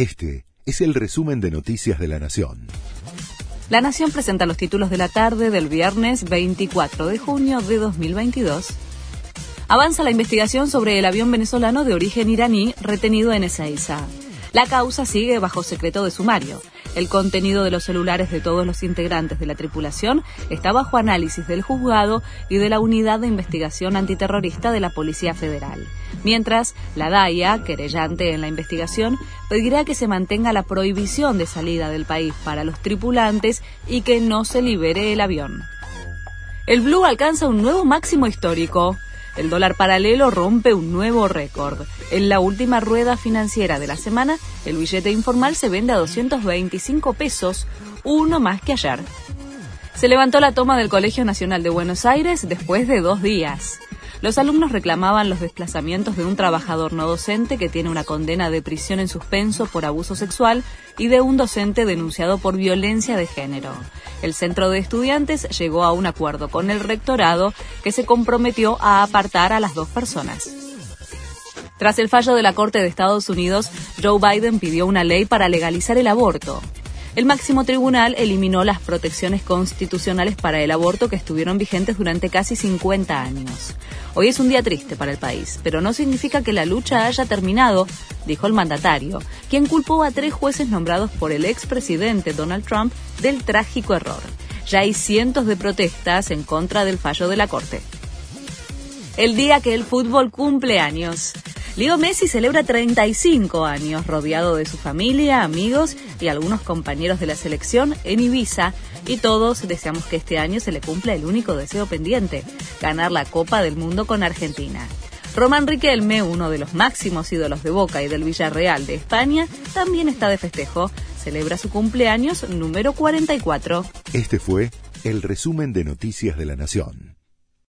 Este es el resumen de Noticias de la Nación. La Nación presenta los títulos de la tarde del viernes 24 de junio de 2022. Avanza la investigación sobre el avión venezolano de origen iraní retenido en Ezeiza. La causa sigue bajo secreto de sumario. El contenido de los celulares de todos los integrantes de la tripulación está bajo análisis del juzgado y de la Unidad de Investigación Antiterrorista de la Policía Federal. Mientras, la DAIA, querellante en la investigación, pedirá que se mantenga la prohibición de salida del país para los tripulantes y que no se libere el avión. El Blue alcanza un nuevo máximo histórico. El dólar paralelo rompe un nuevo récord. En la última rueda financiera de la semana, el billete informal se vende a 225 pesos, uno más que ayer. Se levantó la toma del Colegio Nacional de Buenos Aires después de dos días. Los alumnos reclamaban los desplazamientos de un trabajador no docente que tiene una condena de prisión en suspenso por abuso sexual y de un docente denunciado por violencia de género. El centro de estudiantes llegó a un acuerdo con el rectorado que se comprometió a apartar a las dos personas. Tras el fallo de la Corte de Estados Unidos, Joe Biden pidió una ley para legalizar el aborto. El máximo tribunal eliminó las protecciones constitucionales para el aborto que estuvieron vigentes durante casi 50 años. Hoy es un día triste para el país, pero no significa que la lucha haya terminado, dijo el mandatario, quien culpó a tres jueces nombrados por el expresidente Donald Trump del trágico error. Ya hay cientos de protestas en contra del fallo de la Corte. El día que el fútbol cumple años. Leo Messi celebra 35 años rodeado de su familia, amigos y algunos compañeros de la selección en Ibiza y todos deseamos que este año se le cumpla el único deseo pendiente, ganar la Copa del Mundo con Argentina. Román Riquelme, uno de los máximos ídolos de Boca y del Villarreal de España, también está de festejo. Celebra su cumpleaños número 44. Este fue el resumen de Noticias de la Nación.